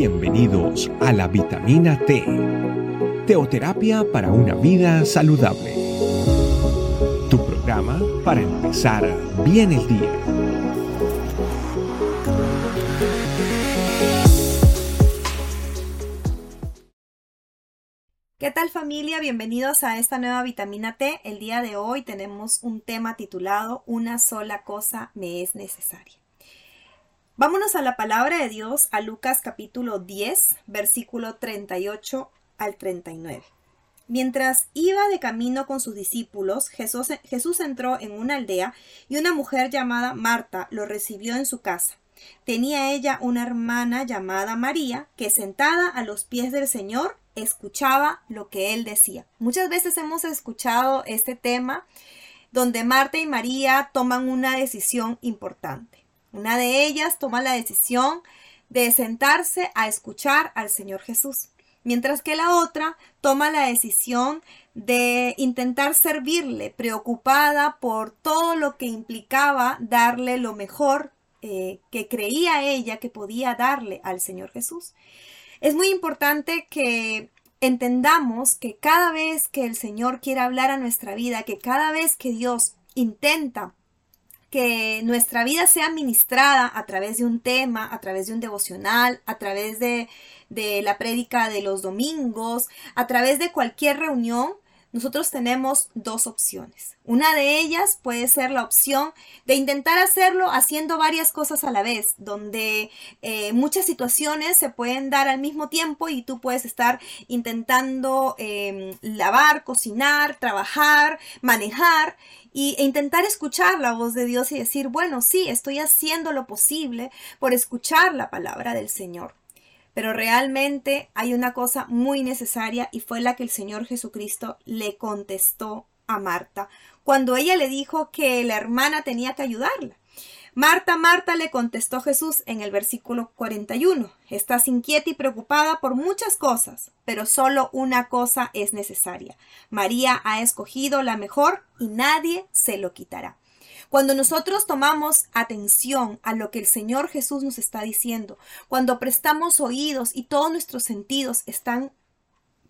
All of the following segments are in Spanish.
Bienvenidos a la vitamina T, teoterapia para una vida saludable. Tu programa para empezar bien el día. ¿Qué tal familia? Bienvenidos a esta nueva vitamina T. El día de hoy tenemos un tema titulado Una sola cosa me es necesaria. Vámonos a la palabra de Dios, a Lucas capítulo 10, versículo 38 al 39. Mientras iba de camino con sus discípulos, Jesús, entró en una aldea y una mujer llamada Marta lo recibió en su casa. Tenía ella una hermana llamada María que sentada a los pies del Señor escuchaba lo que él decía. Muchas veces hemos escuchado este tema donde Marta y María toman una decisión importante. Una de ellas toma la decisión de sentarse a escuchar al Señor Jesús, mientras que la otra toma la decisión de intentar servirle, preocupada por todo lo que implicaba darle lo mejor eh, que creía ella que podía darle al Señor Jesús. Es muy importante que entendamos que cada vez que el Señor quiere hablar a nuestra vida, que cada vez que Dios intenta que nuestra vida sea ministrada a través de un tema, a través de un devocional, a través de, de la prédica de los domingos, a través de cualquier reunión, nosotros tenemos dos opciones. Una de ellas puede ser la opción de intentar hacerlo haciendo varias cosas a la vez, donde eh, muchas situaciones se pueden dar al mismo tiempo y tú puedes estar intentando em, lavar, cocinar, trabajar, manejar y, e intentar escuchar la voz de Dios y decir, bueno, sí, estoy haciendo lo posible por escuchar la palabra del Señor. Pero realmente hay una cosa muy necesaria y fue la que el Señor Jesucristo le contestó a Marta cuando ella le dijo que la hermana tenía que ayudarla. Marta, Marta le contestó Jesús en el versículo 41. Estás inquieta y preocupada por muchas cosas, pero solo una cosa es necesaria. María ha escogido la mejor y nadie se lo quitará. Cuando nosotros tomamos atención a lo que el Señor Jesús nos está diciendo, cuando prestamos oídos y todos nuestros sentidos están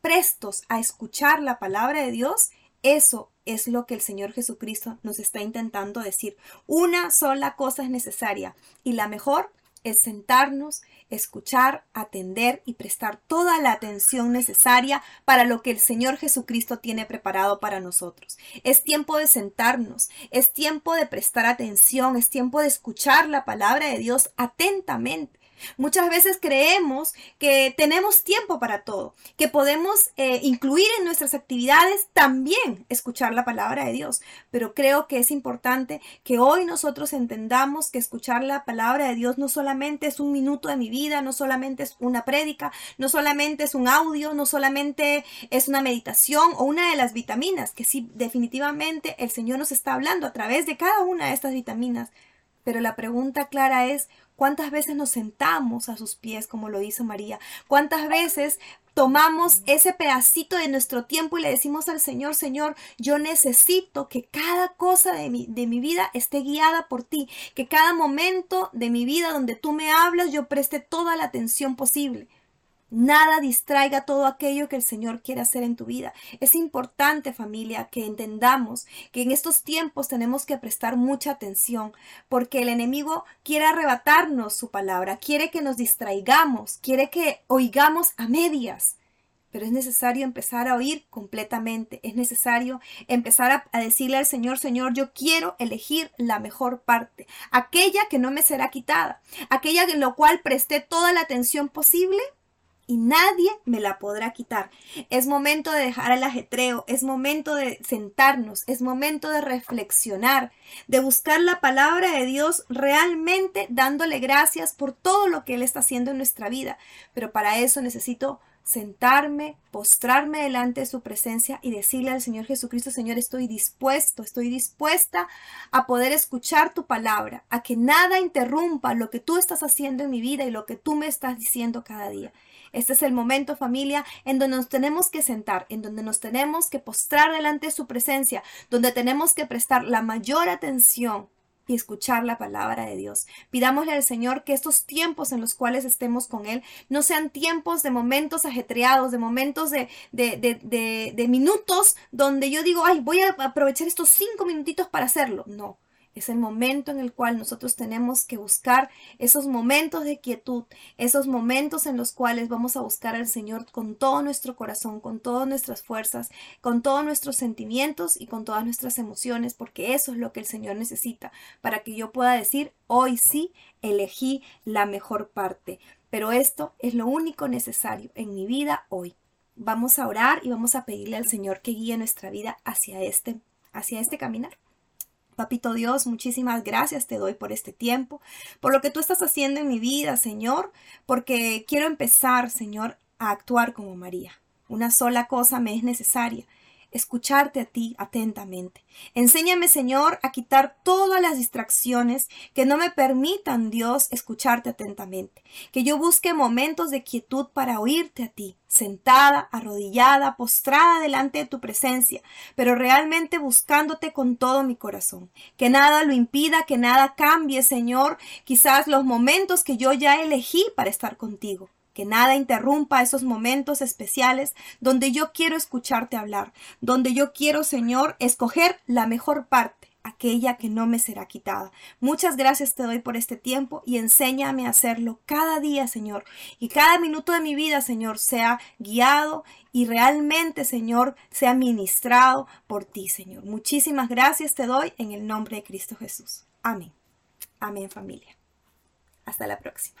prestos a escuchar la palabra de Dios, eso es lo que el Señor Jesucristo nos está intentando decir. Una sola cosa es necesaria y la mejor es sentarnos, escuchar, atender y prestar toda la atención necesaria para lo que el Señor Jesucristo tiene preparado para nosotros. Es tiempo de sentarnos, es tiempo de prestar atención, es tiempo de escuchar la palabra de Dios atentamente Muchas veces creemos que tenemos tiempo para todo, que podemos eh, incluir en nuestras actividades también escuchar la palabra de Dios, pero creo que es importante que hoy nosotros entendamos que escuchar la palabra de Dios no solamente es un minuto de mi vida, no solamente es una prédica, no solamente es un audio, no solamente es una meditación o una de las vitaminas, que sí definitivamente el Señor nos está hablando a través de cada una de estas vitaminas. Pero la pregunta clara es, ¿Cuántas veces nos sentamos a sus pies como lo hizo María? ¿Cuántas veces tomamos ese pedacito de nuestro tiempo y le decimos al Señor, Señor, yo necesito que cada cosa de mi, de mi vida esté guiada por ti, que cada momento de mi vida donde tú me hablas yo preste toda la atención posible? Nada distraiga todo aquello que el Señor quiere hacer en tu vida. Es importante, familia, que entendamos que en estos tiempos tenemos que prestar mucha atención porque el enemigo quiere arrebatarnos su palabra, quiere que nos distraigamos, quiere que oigamos a medias. Pero es necesario empezar a oír completamente. Es necesario empezar a, decirle al Señor, Señor, yo quiero elegir la mejor parte, aquella que no me será quitada, aquella en la cual presté toda la atención posible y nadie me la podrá quitar. Es momento de dejar el ajetreo, es momento de sentarnos, es momento de reflexionar, de buscar la palabra de Dios realmente dándole gracias por todo lo que Él está haciendo en nuestra vida. Pero para eso necesito sentarme, postrarme delante de su presencia y decirle al Señor Jesucristo, Señor, estoy dispuesto, estoy dispuesta a poder escuchar tu palabra, a que nada interrumpa lo que tú estás haciendo en mi vida y lo que tú me estás diciendo cada día. Este es el momento, familia, en donde nos tenemos que sentar, en donde nos tenemos que postrar delante de su presencia, donde tenemos que prestar la mayor atención y escuchar la palabra de Dios. Pidámosle al Señor que estos tiempos en los cuales estemos con Él no sean tiempos de momentos ajetreados, de momentos de, de, de, de minutos donde yo digo, ay, voy a aprovechar estos cinco minutitos para hacerlo. No es el momento en el cual nosotros tenemos que buscar esos momentos de quietud, esos momentos en los cuales vamos a buscar al Señor con todo nuestro corazón, con todas nuestras fuerzas, con todos nuestros sentimientos y con todas nuestras emociones, porque eso es lo que el Señor necesita para que yo pueda decir, hoy sí elegí la mejor parte. Pero esto es lo único necesario en mi vida hoy. Vamos a orar y vamos a pedirle al Señor que guíe nuestra vida hacia este, hacia este caminar. Papito Dios, muchísimas gracias te doy por este tiempo, por lo que tú estás haciendo en mi vida, Señor, porque quiero empezar, Señor, a actuar como María. Una sola cosa me es necesaria, escucharte a ti atentamente. Enséñame, Señor, a quitar todas las distracciones que no me permitan, Dios, escucharte atentamente. Que yo busque momentos de quietud para oírte a ti, sentada, arrodillada, postrada delante de tu presencia, pero realmente buscándote con todo mi corazón. Que nada lo impida, que nada cambie, Señor, quizás los momentos que yo ya elegí para estar contigo que nada interrumpa esos momentos especiales donde yo quiero escucharte hablar, donde yo quiero, Señor, escoger la mejor parte aquella que no me será quitada. Muchas gracias te doy por este tiempo y enséñame a hacerlo cada día, Señor, y cada minuto de mi vida, Señor, sea guiado y realmente, Señor, sea ministrado por ti, Señor. Muchísimas gracias te doy en el nombre de Cristo Jesús. Amén. Amén, familia. Hasta la próxima.